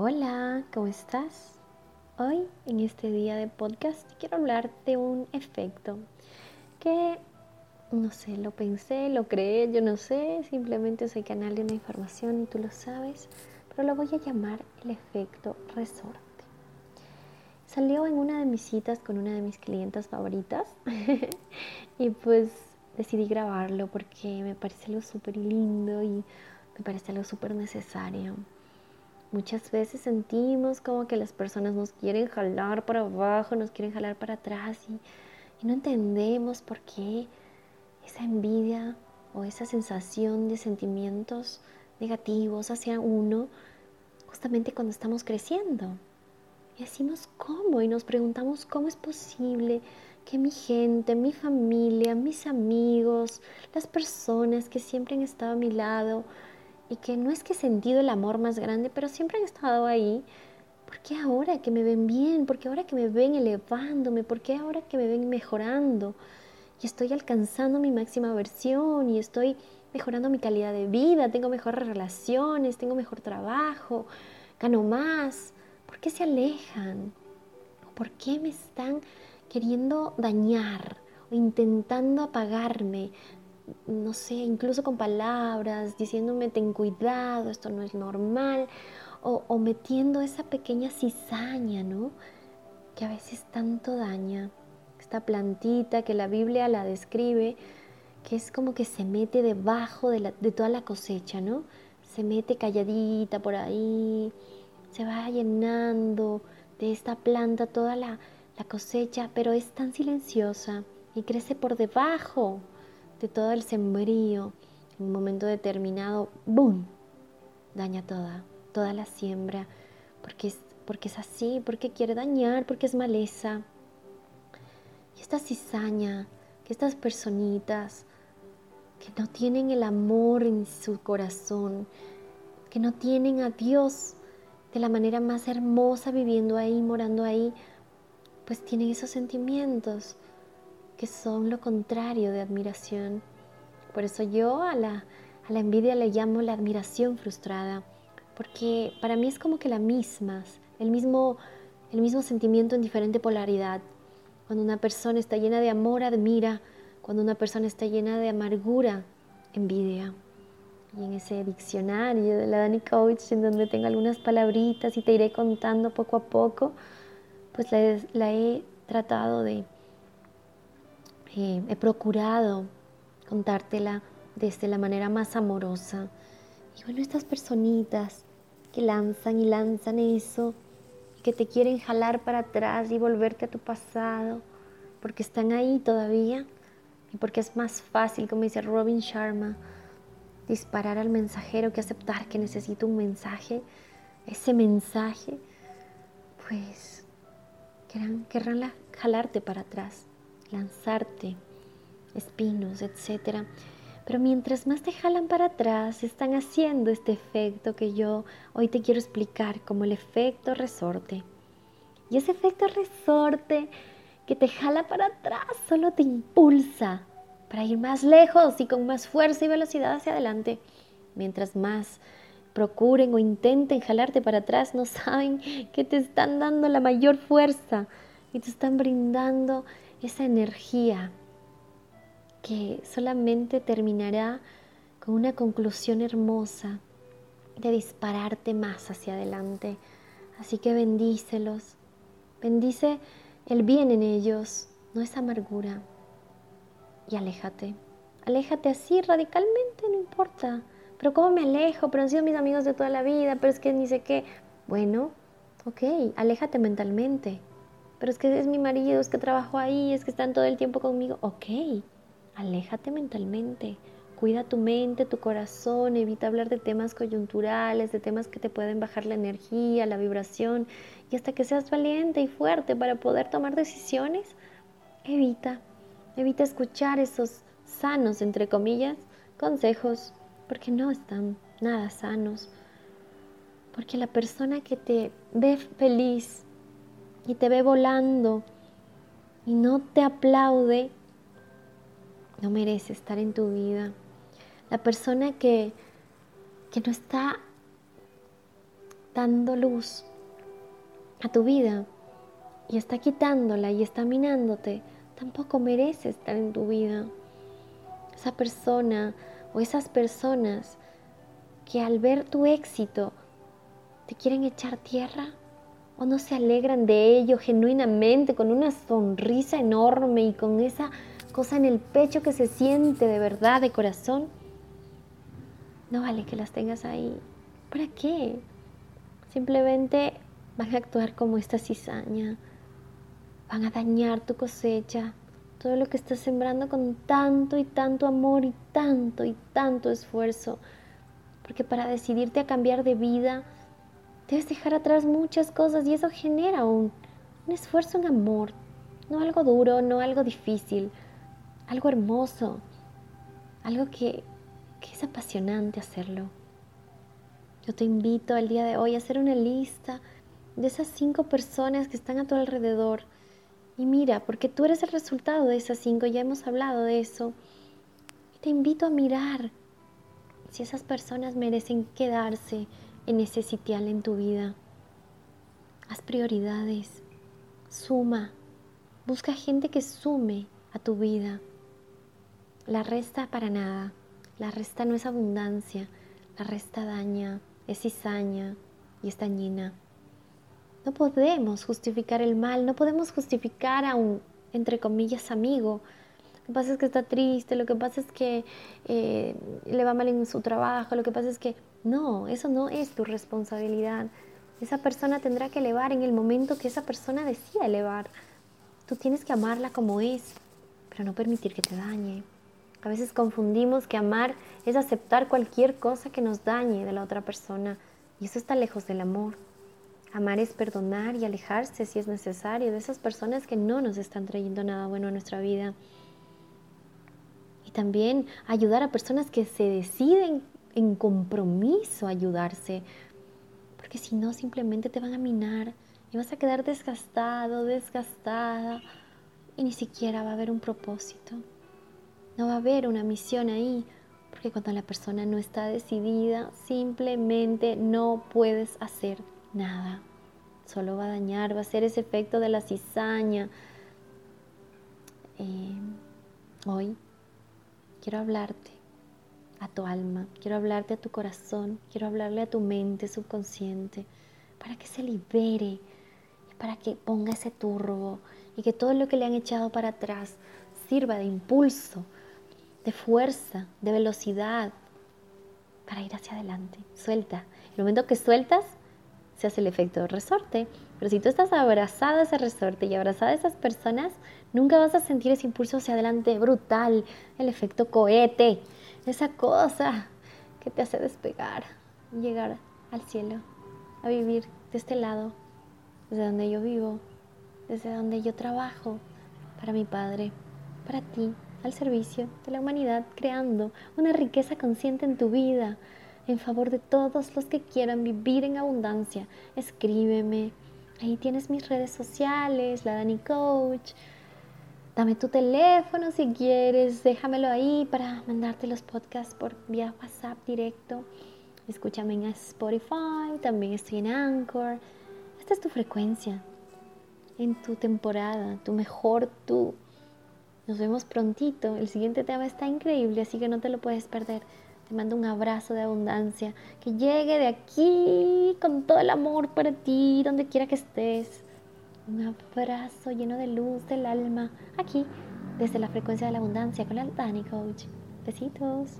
Hola, ¿cómo estás? Hoy, en este día de podcast, quiero hablar de un efecto que, no sé, lo pensé, lo creé, yo no sé, simplemente soy canal de una información y tú lo sabes, pero lo voy a llamar el efecto resorte. Salió en una de mis citas con una de mis clientas favoritas y pues decidí grabarlo porque me parece algo súper lindo y me parece algo súper necesario. Muchas veces sentimos como que las personas nos quieren jalar para abajo, nos quieren jalar para atrás y, no entendemos por qué esa envidia o esa sensación de sentimientos negativos hacia uno justamente cuando estamos creciendo. Y decimos cómo y nos preguntamos cómo es posible que mi gente, mi familia, mis amigos, las personas que siempre han estado a mi lado, y que no es que he sentido el amor más grande, pero siempre han estado ahí. ¿Por qué ahora que me ven bien? ¿Por qué ahora que me ven elevándome? ¿Por qué ahora que me ven mejorando? Y estoy alcanzando mi máxima versión y estoy mejorando mi calidad de vida, tengo mejores relaciones, tengo mejor trabajo, gano más. ¿Por qué se alejan? ¿Por qué me están queriendo dañar o intentando apagarme? No sé, incluso con palabras, diciéndome ten cuidado, esto no es normal, o, metiendo esa pequeña cizaña, ¿no? Que a veces tanto daña. Esta plantita que la Biblia la describe, que es como que se mete debajo de, toda la cosecha, ¿no? Se mete calladita por ahí, se va llenando de esta planta toda la, cosecha, pero es tan silenciosa y crece por debajo de todo el sembrío, en un momento determinado, ¡boom! Daña toda, toda la siembra, porque es, porque es así, porque quiere dañar, porque es maleza. Y esta cizaña, que estas personitas que no tienen el amor en su corazón, que no tienen a Dios de la manera más hermosa viviendo ahí, morando ahí, pues tienen esos sentimientos que son lo contrario de admiración. Por eso yo a la, a la envidia le llamo la admiración frustrada, porque para mí es como que la misma, el mismo, el mismo sentimiento en diferente polaridad. Cuando una persona está llena de amor, admira. Cuando una persona está llena de amargura, envidia. Y en ese diccionario de la Dani Coach, en donde tengo algunas palabritas y te iré contando poco a poco, pues la he tratado de, he procurado contártela desde la manera más amorosa. Y bueno, estas personitas que lanzan y lanzan eso, que te quieren jalar para atrás y volverte a tu pasado, porque están ahí todavía y porque es más fácil, como dice Robin Sharma, disparar al mensajero que aceptar que necesito un mensaje, ese mensaje, pues querrán, querrán jalarte para atrás lanzarte, espinos, etc. Pero mientras más te jalan para atrás, están haciendo este efecto que yo hoy te quiero explicar como el efecto resorte. Y ese efecto resorte que te jala para atrás solo te impulsa para ir más lejos y con más fuerza y velocidad hacia adelante. Mientras más procuren o intenten jalarte para atrás, no saben que te están dando la mayor fuerza y te están brindando esa energía que solamente terminará con una conclusión hermosa de dispararte más hacia adelante. Así que bendícelos, bendice el bien en ellos, no esa amargura. Y aléjate, aléjate así radicalmente, no importa. Pero ¿cómo me alejo? Pero han sido mis amigos de toda la vida, pero es que ni sé qué. Bueno, ok, aléjate mentalmente pero es que es mi marido, es que trabajo ahí, es que están todo el tiempo conmigo. Ok, aléjate mentalmente, cuida tu mente, tu corazón, evita hablar de temas coyunturales, de temas que te pueden bajar la energía, la vibración, y hasta que seas valiente y fuerte para poder tomar decisiones, evita, evita escuchar esos sanos, entre comillas, consejos, porque no están nada sanos. Porque la persona que te ve feliz, y te ve volando y no te aplaude, no merece estar en tu vida. La persona que, que no está dando luz a tu vida y está quitándola y está minándote, tampoco merece estar en tu vida. Esa persona o esas personas que al ver tu éxito te quieren echar tierra no se alegran de ello genuinamente con una sonrisa enorme y con esa cosa en el pecho que se siente de verdad, de corazón, no vale que las tengas ahí. ¿Para qué? Simplemente van a actuar como esta cizaña, van a dañar tu cosecha, todo lo que estás sembrando con tanto y tanto amor y tanto y tanto esfuerzo. Porque para decidirte a cambiar de vida, debes dejar atrás muchas cosas y eso genera un, un esfuerzo en amor, no algo duro, no algo difícil, algo hermoso, algo que, que es apasionante hacerlo. Yo te invito el día de hoy a hacer una lista de esas cinco personas que están a tu alrededor. Y mira, porque tú eres el resultado de esas cinco, ya hemos hablado de eso. Y te invito a mirar si esas personas merecen quedarse en ese sitial en tu vida. Haz prioridades, suma, busca gente que sume a tu vida. La resta para nada, la resta no es abundancia, la resta daña, es cizaña y es dañina. No podemos justificar el mal, no podemos justificar a un, entre comillas, amigo. Lo que pasa es que está triste, lo que pasa es que eh, le va mal en su trabajo, lo que pasa es que no, eso no es tu responsabilidad. Esa persona tendrá que elevar en el momento que esa persona decida elevar. Tú tienes que amarla como es, pero no permitir que te dañe. A veces confundimos que amar es aceptar cualquier cosa que nos dañe de la otra persona y eso está lejos del amor. Amar es perdonar y alejarse si es necesario de esas personas que no nos están trayendo nada bueno a nuestra vida. Y también ayudar a personas que se deciden en compromiso a ayudarse. Porque si no, simplemente te van a minar y vas a quedar desgastado, desgastada y ni siquiera va a haber un propósito. No va a haber una misión ahí. Porque cuando la persona no está decidida, simplemente no puedes hacer nada. Solo va a dañar, va a ser ese efecto de la cizaña. Eh, hoy quiero hablarte a tu alma, quiero hablarte a tu corazón, quiero hablarle a tu mente subconsciente para que se libere para que ponga ese turbo y que todo lo que le han echado para atrás sirva de impulso, de fuerza, de velocidad para ir hacia adelante. Suelta. El momento que sueltas, se hace el efecto resorte. Pero si tú estás abrazado a ese resorte y abrazada a esas personas, nunca vas a sentir ese impulso hacia adelante brutal, el efecto cohete, esa cosa que te hace despegar, llegar al cielo, a vivir de este lado, desde donde yo vivo, desde donde yo trabajo, para mi Padre, para ti, al servicio de la humanidad, creando una riqueza consciente en tu vida, en favor de todos los que quieran vivir en abundancia. Escríbeme. Ahí tienes mis redes sociales, la Dani Coach. Dame tu teléfono si quieres, déjamelo ahí para mandarte los podcasts por vía WhatsApp directo. Escúchame en Spotify, también estoy en Anchor. Esta es tu frecuencia, en tu temporada, tu mejor tú. Nos vemos prontito. El siguiente tema está increíble, así que no te lo puedes perder. Te mando un abrazo de abundancia, que llegue de aquí con todo el amor para ti, donde quiera que estés. Un abrazo lleno de luz del alma, aquí, desde la frecuencia de la abundancia con la Dani Coach. Besitos.